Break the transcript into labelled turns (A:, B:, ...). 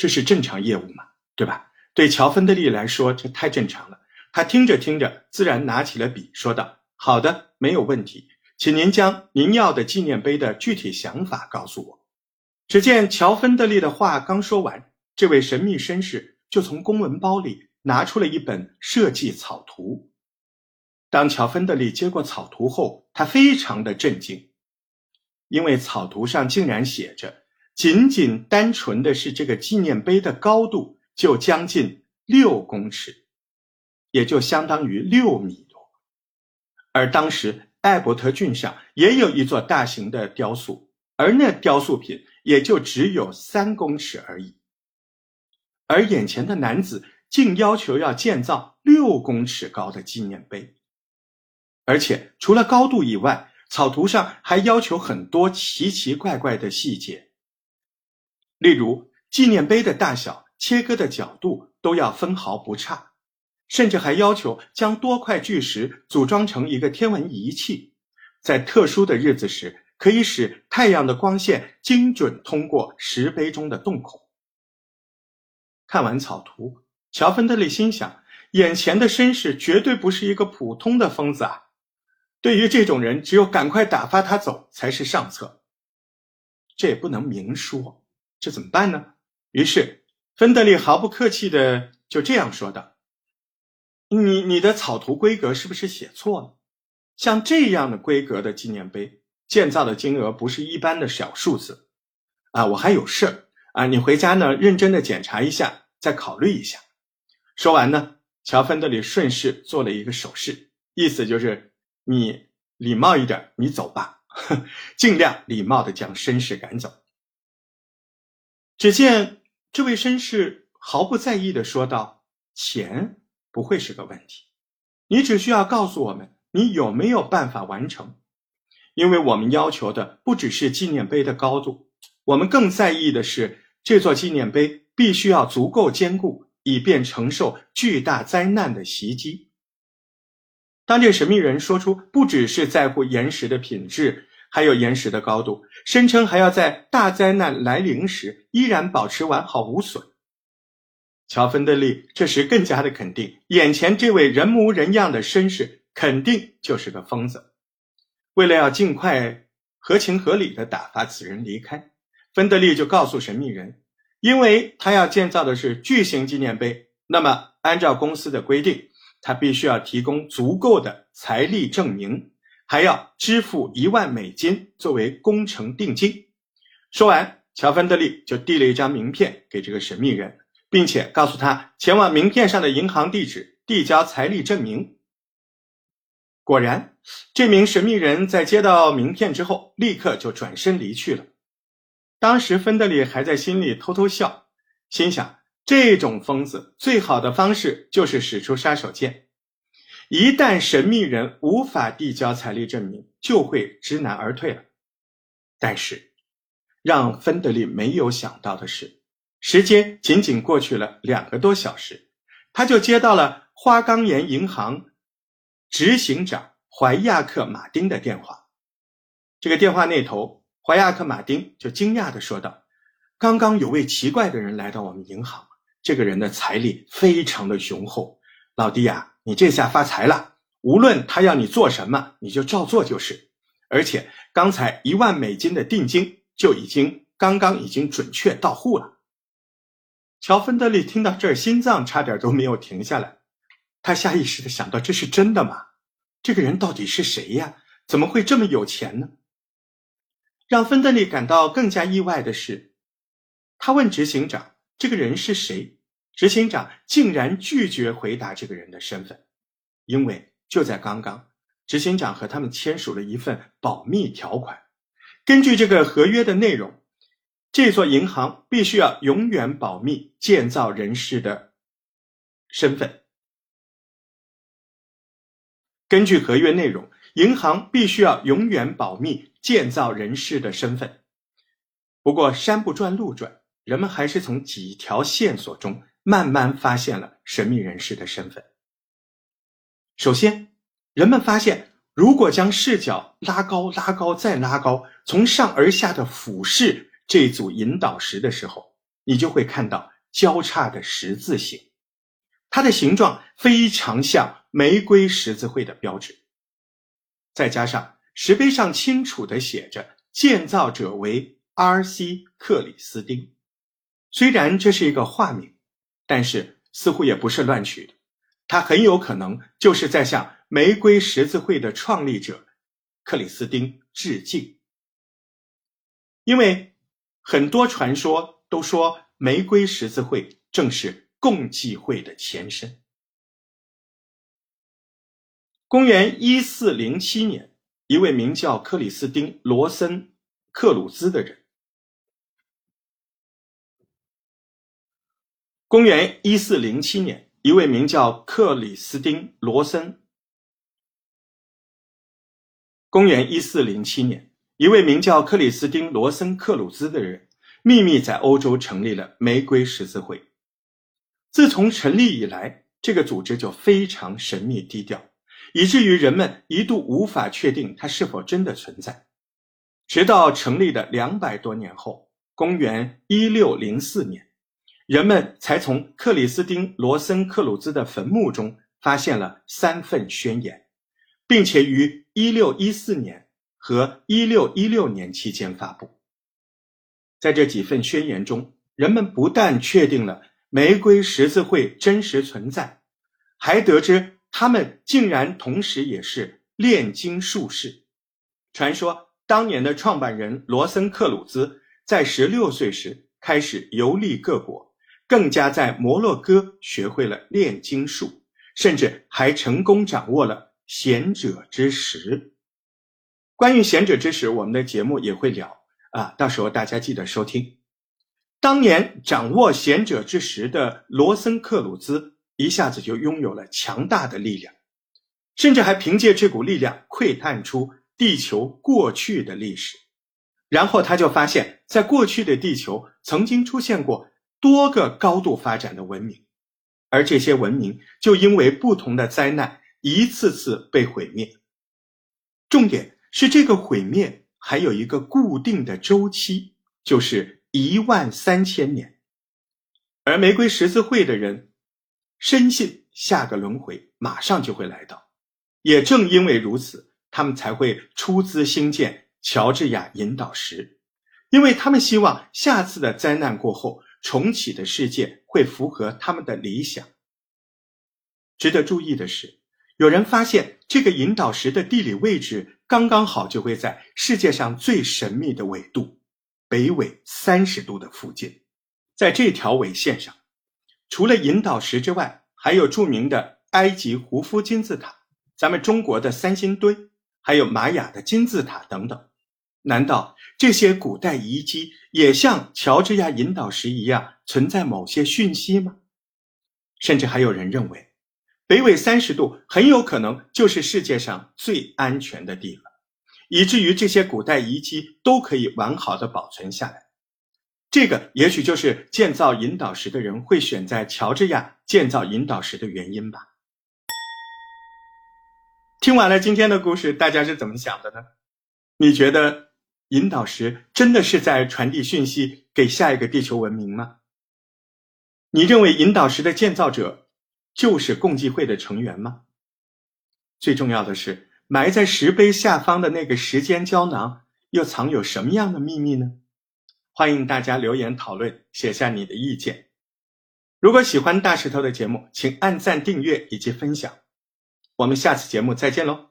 A: 这是正常业务嘛，对吧？对乔芬德利来说，这太正常了。他听着听着，自然拿起了笔，说道：“好的，没有问题，请您将您要的纪念碑的具体想法告诉我。”只见乔芬德利的话刚说完，这位神秘绅士就从公文包里拿出了一本设计草图。当乔芬德利接过草图后，他非常的震惊，因为草图上竟然写着。仅仅单纯的是这个纪念碑的高度就将近六公尺，也就相当于六米多。而当时艾伯特郡上也有一座大型的雕塑，而那雕塑品也就只有三公尺而已。而眼前的男子竟要求要建造六公尺高的纪念碑，而且除了高度以外，草图上还要求很多奇奇怪怪的细节。例如，纪念碑的大小、切割的角度都要分毫不差，甚至还要求将多块巨石组装成一个天文仪器，在特殊的日子时可以使太阳的光线精准通过石碑中的洞孔。看完草图，乔芬德利心想：眼前的绅士绝对不是一个普通的疯子啊！对于这种人，只有赶快打发他走才是上策。这也不能明说。这怎么办呢？于是，芬德利毫不客气的就这样说道：“你你的草图规格是不是写错了？像这样的规格的纪念碑，建造的金额不是一般的小数字啊！我还有事儿啊，你回家呢，认真的检查一下，再考虑一下。”说完呢，乔芬德里顺势做了一个手势，意思就是你礼貌一点，你走吧，尽量礼貌的将绅士赶走。只见这位绅士毫不在意的说道：“钱不会是个问题，你只需要告诉我们你有没有办法完成，因为我们要求的不只是纪念碑的高度，我们更在意的是这座纪念碑必须要足够坚固，以便承受巨大灾难的袭击。”当这神秘人说出不只是在乎岩石的品质。还有岩石的高度，声称还要在大灾难来临时依然保持完好无损。乔芬德利这时更加的肯定，眼前这位人模人样的绅士肯定就是个疯子。为了要尽快合情合理的打发此人离开，芬德利就告诉神秘人，因为他要建造的是巨型纪念碑，那么按照公司的规定，他必须要提供足够的财力证明。还要支付一万美金作为工程定金。说完，乔芬德利就递了一张名片给这个神秘人，并且告诉他前往名片上的银行地址递交财力证明。果然，这名神秘人在接到名片之后，立刻就转身离去了。当时，芬德利还在心里偷偷笑，心想：这种疯子最好的方式就是使出杀手锏。一旦神秘人无法递交财力证明，就会知难而退了。但是，让芬德利没有想到的是，时间仅仅过去了两个多小时，他就接到了花岗岩银行执行长怀亚克·马丁的电话。这个电话那头，怀亚克·马丁就惊讶地说道：“刚刚有位奇怪的人来到我们银行，这个人的财力非常的雄厚，老弟呀。”你这下发财了，无论他要你做什么，你就照做就是。而且刚才一万美金的定金就已经刚刚已经准确到户了。乔芬德利听到这儿，心脏差点都没有停下来。他下意识的想到：这是真的吗？这个人到底是谁呀？怎么会这么有钱呢？让芬德利感到更加意外的是，他问执行长：“这个人是谁？”执行长竟然拒绝回答这个人的身份，因为就在刚刚，执行长和他们签署了一份保密条款。根据这个合约的内容，这座银行必须要永远保密建造人士的身份。根据合约内容，银行必须要永远保密建造人士的身份。不过，山不转路转，人们还是从几条线索中。慢慢发现了神秘人士的身份。首先，人们发现，如果将视角拉高、拉高再拉高，从上而下的俯视这组引导石的时候，你就会看到交叉的十字形，它的形状非常像玫瑰十字会的标志。再加上石碑上清楚的写着建造者为 R.C. 克里斯丁，虽然这是一个化名，但是似乎也不是乱取的，它很有可能就是在向玫瑰十字会的创立者克里斯丁致敬。因为很多传说都说玫瑰十字会正是共济会的前身。公元一四零七年，一位名叫克里斯丁·罗森·克鲁兹的人。公元一四零七年，一位名叫克里斯丁·罗森。公元一四零七年，一位名叫克里斯丁·罗森·克鲁兹的人秘密在欧洲成立了玫瑰十字会。自从成立以来，这个组织就非常神秘低调。以至于人们一度无法确定它是否真的存在，直到成立的两百多年后，公元一六零四年，人们才从克里斯汀·罗森克鲁兹的坟墓中发现了三份宣言，并且于一六一四年和一六一六年期间发布。在这几份宣言中，人们不但确定了玫瑰十字会真实存在，还得知。他们竟然同时也是炼金术士。传说当年的创办人罗森克鲁兹在十六岁时开始游历各国，更加在摩洛哥学会了炼金术，甚至还成功掌握了贤者之石。关于贤者之石，我们的节目也会聊啊，到时候大家记得收听。当年掌握贤者之石的罗森克鲁兹。一下子就拥有了强大的力量，甚至还凭借这股力量窥探出地球过去的历史。然后他就发现，在过去的地球曾经出现过多个高度发展的文明，而这些文明就因为不同的灾难一次次被毁灭。重点是这个毁灭还有一个固定的周期，就是一万三千年。而玫瑰十字会的人。深信下个轮回马上就会来到，也正因为如此，他们才会出资兴建乔治亚引导石，因为他们希望下次的灾难过后重启的世界会符合他们的理想。值得注意的是，有人发现这个引导石的地理位置刚刚好就会在世界上最神秘的纬度北纬三十度的附近，在这条纬线上。除了引导石之外，还有著名的埃及胡夫金字塔、咱们中国的三星堆，还有玛雅的金字塔等等。难道这些古代遗迹也像乔治亚引导石一样存在某些讯息吗？甚至还有人认为，北纬三十度很有可能就是世界上最安全的地方，以至于这些古代遗迹都可以完好的保存下来。这个也许就是建造引导石的人会选在乔治亚建造引导石的原因吧。听完了今天的故事，大家是怎么想的呢？你觉得引导石真的是在传递讯息给下一个地球文明吗？你认为引导石的建造者就是共济会的成员吗？最重要的是，埋在石碑下方的那个时间胶囊又藏有什么样的秘密呢？欢迎大家留言讨论，写下你的意见。如果喜欢大石头的节目，请按赞、订阅以及分享。我们下次节目再见喽！